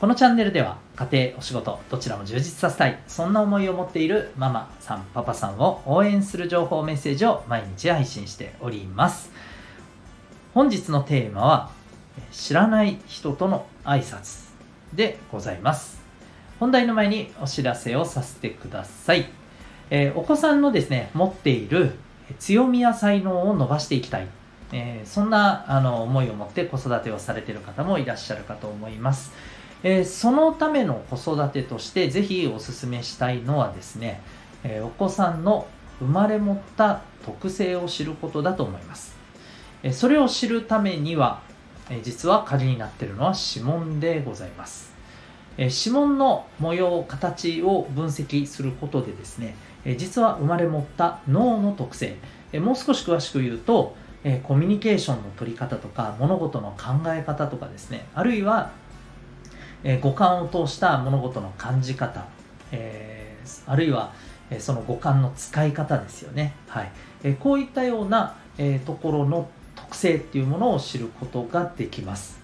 このチャンネルでは家庭、お仕事、どちらも充実させたい、そんな思いを持っているママさん、パパさんを応援する情報メッセージを毎日配信しております。本日のテーマは、知らない人との挨拶でございます。本題の前にお知らせをさせてください。えー、お子さんのですね、持っている強みや才能を伸ばしていきたい。えー、そんなあの思いを持って子育てをされている方もいらっしゃるかと思います。えー、そのための子育てとしてぜひお勧めしたいのはですね、えー、お子さんの生まれ持った特性を知ることだと思います。えー、それを知るためには、え実は鍵になっているのは指紋でございます。え指紋の模様、形を分析することでですね、え実は生まれ持った脳の特性、えもう少し詳しく言うと、えコミュニケーションの取り方とか物事の考え方とかですねあるいはえー、五感を通した物事の感じ方、えー、あるいは、えその五感の使い方ですよね。はいえこういったような、えところの特性っていうものを知ることができます。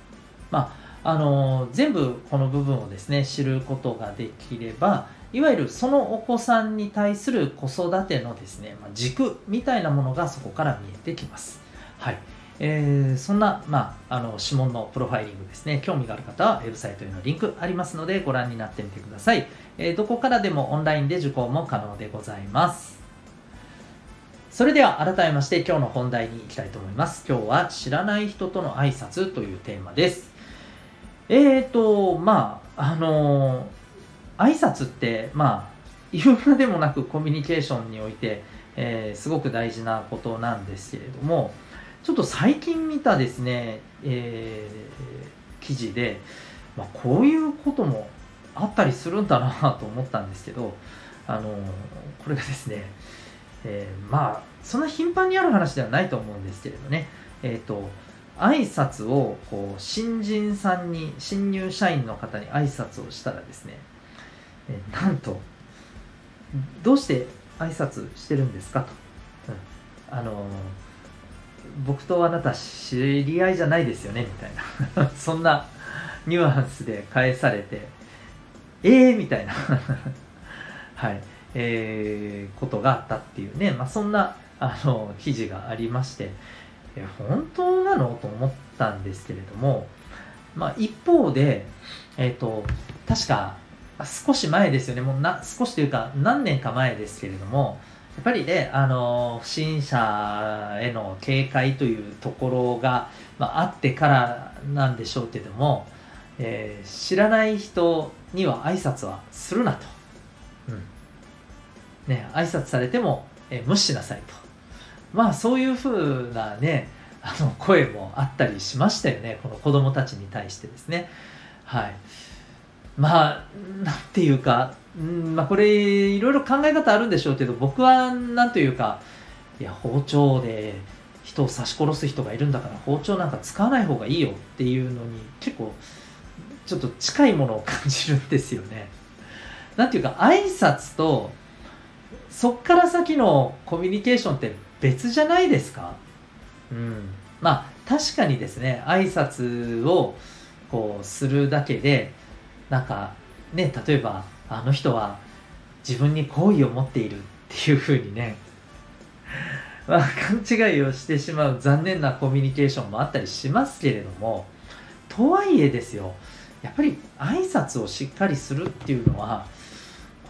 まああの全部この部分をですね知ることができればいわゆるそのお子さんに対する子育てのですね、ま軸みたいなものがそこから見えてきます。はい。えー、そんな、まあ、あの指紋のプロファイリングですね、興味がある方はウェブサイトへのリンクありますのでご覧になってみてください。えー、どこからでもオンラインで受講も可能でございます。それでは改めまして今日の本題に行きたいと思います。今日は知らない人との挨拶というテーマです。えーと、まあ、あのー、挨拶って、まあ、言うまでもなくコミュニケーションにおいて、えー、すごく大事なことなんですけれども、ちょっと最近見たですね、えー、記事で、まあ、こういうこともあったりするんだなと思ったんですけど、あのこれがですね、えー、まあそんな頻繁にある話ではないと思うんですけれどね、えっ、ー、と挨拶をこう新人さんに新入社員の方に挨拶をしたらですね、えー、なんとどうして挨拶してるんですかと、うん、あの僕とあなた知り合いじゃないですよねみたいな。そんなニュアンスで返されてええー、みたいな。はい。えー、ことがあったっていうね、まあ、そんなあの記事がありまして。え本当なの？と思ったんですけれども、まあ、一方で、えーと、確か少し前ですよね。もうな少しというか何年か前ですけれども。やっぱりね、あの、不審者への警戒というところが、まあ、あってからなんでしょうけども、えー、知らない人には挨拶はするなと。うん。ね、挨拶されても、えー、無視しなさいと。まあ、そういうふうなね、あの、声もあったりしましたよね。この子供たちに対してですね。はい。まあ、なんていうか、うんまあ、これいろいろ考え方あるんでしょうけど僕はなんというかいや包丁で人を刺し殺す人がいるんだから包丁なんか使わない方がいいよっていうのに結構ちょっと近いものを感じるんですよね。なんていうか挨拶とそっから先のコミュニケーションって別じゃないですか？うん。まあ確かにですね挨拶をこうするだけでなんかね例えばあの人は自分に好意を持っているっていうふうにね、まあ、勘違いをしてしまう残念なコミュニケーションもあったりしますけれどもとはいえですよやっぱり挨拶をしっかりするっていうのは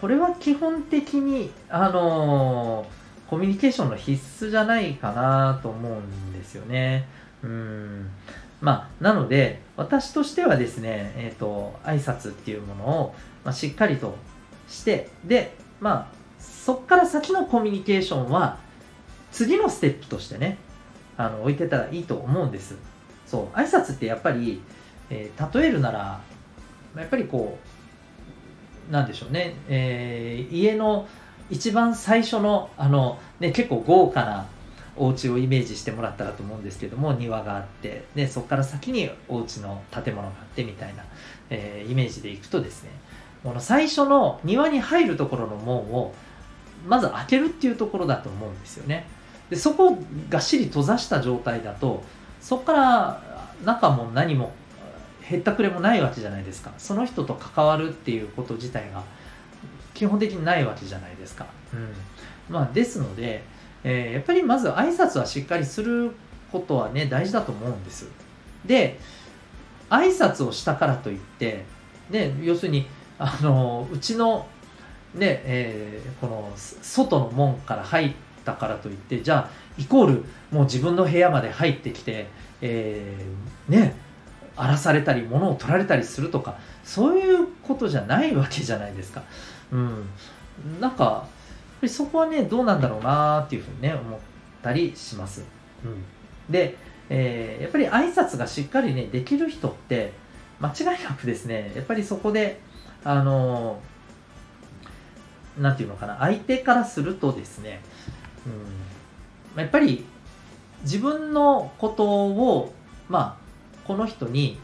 これは基本的にあのコミュニケーションの必須じゃないかなと思うんですよね。うん。まあ、なので私としてはですね、えーと、挨拶っていうものをまあ、しっかりとしてでまあそこから先のコミュニケーションは次のステップとしてねあの置いてたらいいと思うんです。そう挨拶ってやっぱり、えー、例えるならやっぱりこうなんでしょうね、えー、家の一番最初のあの、ね、結構豪華なお家をイメージしてもらったらと思うんですけども庭があってでそこから先にお家の建物があってみたいな、えー、イメージでいくとですねこの最初の庭に入るところの門をまず開けるっていうところだと思うんですよね。でそこをがっしり閉ざした状態だとそこから中も何もへったくれもないわけじゃないですか。その人と関わるっていうこと自体が基本的にないわけじゃないですか、うん。まあ、ですので、えー、やっぱりまず挨拶はしっかりすることはね大事だと思うんですで挨拶をしたからといってで要するにあのうちのねえー、この外の門から入ったからといってじゃあイコールもう自分の部屋まで入ってきて、えー、ね荒らされたり物を取られたりするとかそういうことじゃないわけじゃないですか。うん、なんかそこはねどうなんだろうなっていうふうにね思ったりします。うん、で、えー、やっぱり挨拶がしっかりねできる人って間違いなくですねやっぱりそこであのなんていうのかな相手からするとですね、うん、やっぱり自分のことをまあこの人に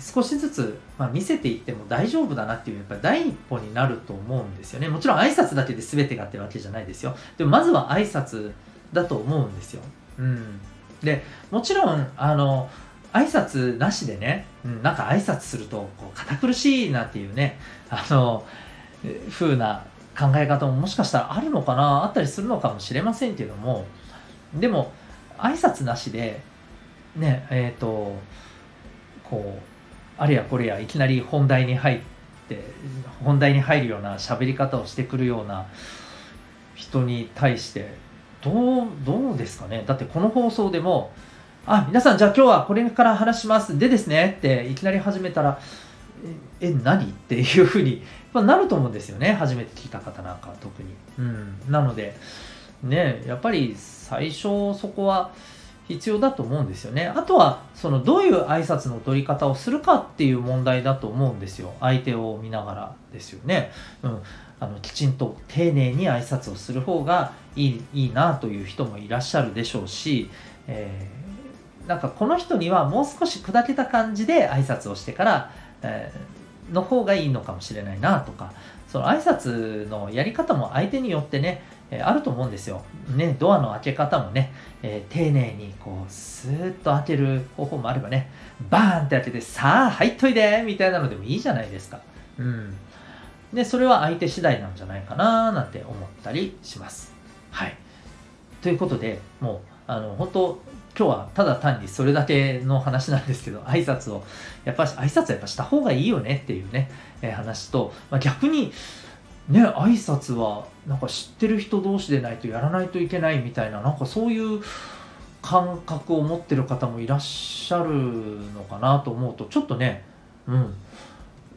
少しずつ、まあ、見せていっても大丈夫だなっていうやっぱり第一歩になると思うんですよね。もちろん挨拶だけで全てがってわけじゃないですよ。でもまずは挨拶だと思うんですよ、うん、でもちろんあの挨拶なしでね、うん、なんか挨拶するとこう堅苦しいなっていうねあの風な考え方ももしかしたらあるのかなあったりするのかもしれませんけどもでも挨拶なしでねえっ、ー、とこうあれやこれやいきなり本題に入って本題に入るような喋り方をしてくるような人に対してどうどうですかね？だってこの放送でもあ皆さんじゃあ今日はこれから話します。でですね。っていきなり始めたらえ何？っていうふうになると思うんですよね。初めて聞いた方なんか特に、うん、なのでねやっぱり最初そこは必要だと思うんですよね。あとは、そのどういう挨拶の取り方をするかっていう問題だと思うんですよ。相手を見ながらですよね。うん。あの、きちんと丁寧に挨拶をする方がいい、いいなという人もいらっしゃるでしょうし、えー、なんかこの人にはもう少し砕けた感じで挨拶をしてから、えー、の方がいいのかもしれないなとか、その挨拶のやり方も相手によってね、えあると思うんですよ。ね、ドアの開け方もね、えー、丁寧にこう、スーッと開ける方法もあればね、バーンって開けて、さあ、入っといでみたいなのでもいいじゃないですか。うん。で、それは相手次第なんじゃないかななんて思ったりします。はい。ということで、もう、あの、本当今日はただ単にそれだけの話なんですけど、挨拶を、やっぱ挨拶はやっぱした方がいいよねっていうね、えー、話と、まあ、逆に、ね、挨拶はなんか知ってる人同士でないとやらないといけないみたいな、なんかそういう感覚を持ってる方もいらっしゃるのかなと思うと、ちょっとね、うん。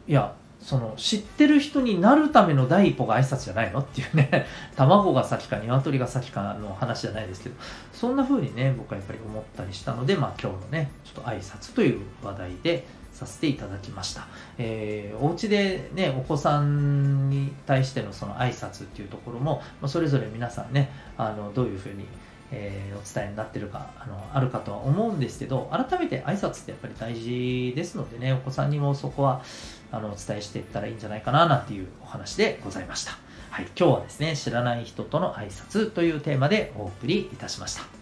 いや、その知ってる人になるための第一歩が挨拶じゃないのっていうね 卵が先か鶏が先かの話じゃないですけどそんな風にね僕はやっぱり思ったりしたのでまあ今日のねちょっと挨拶という話題でさせていただきました。えー、お家でね、お子さんに対してのその挨拶っていうところも、まそれぞれ皆さんね、あの、どういうふうに、えー、お伝えになってるか、あの、あるかとは思うんですけど、改めて挨拶ってやっぱり大事ですのでね、お子さんにもそこは、あの、お伝えしていったらいいんじゃないかな、なんていうお話でございました。はい、今日はですね、知らない人との挨拶というテーマでお送りいたしました。